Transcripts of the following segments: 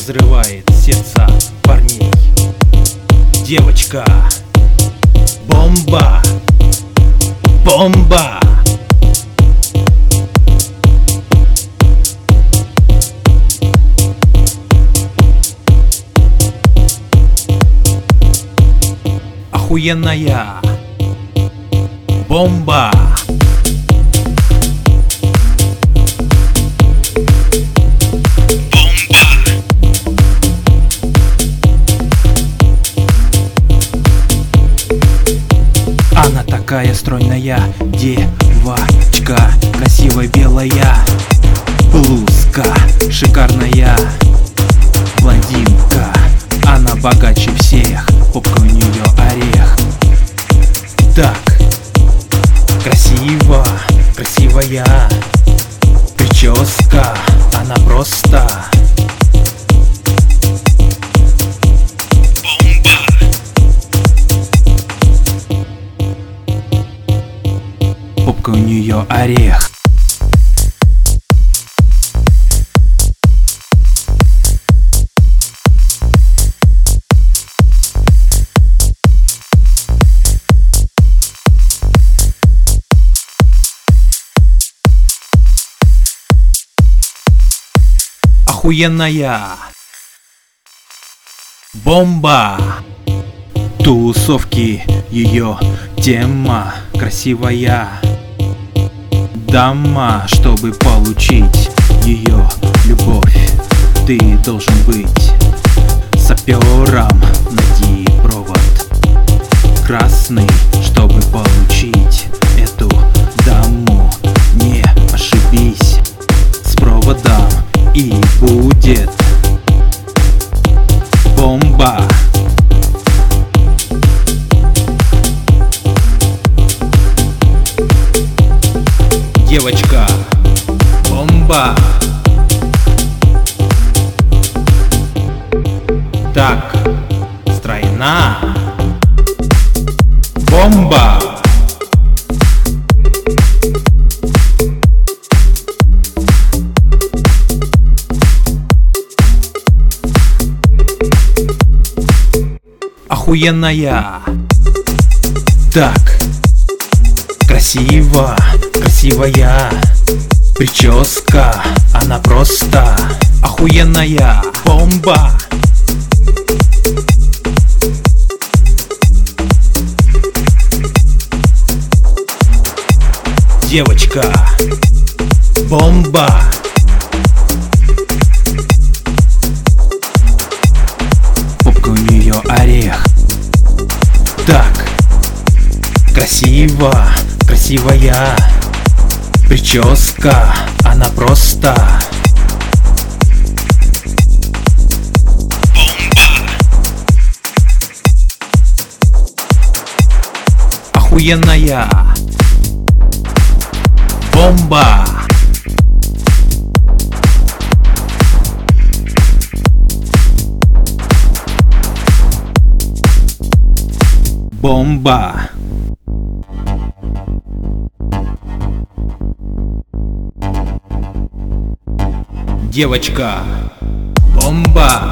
разрывает сердца парней. Девочка Бомба Бомба. Охуенная Бомба такая стройная девочка, красивая белая блузка, шикарная блондинка. Она богаче всех, попка у нее орех. Так, красиво, красивая прическа, она просто у нее орех. Охуенная Бомба Тусовки ее тема красивая Дама, чтобы получить ее любовь. Ты должен быть сапером Найди провод. Красный, Девочка, бомба. Так, стройна. Бомба. Охуенная. Так, красиво, красивая Прическа, она просто охуенная бомба. Девочка, бомба. Попка у нее орех. Так, красиво, красивая Прическа, она просто Охуенная. Бомба. Бомба Девочка. Бомба.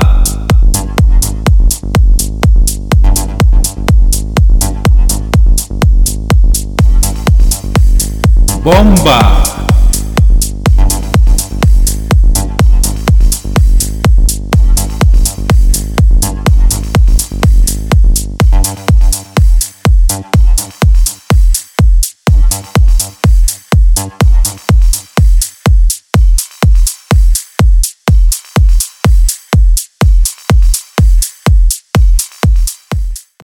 Бомба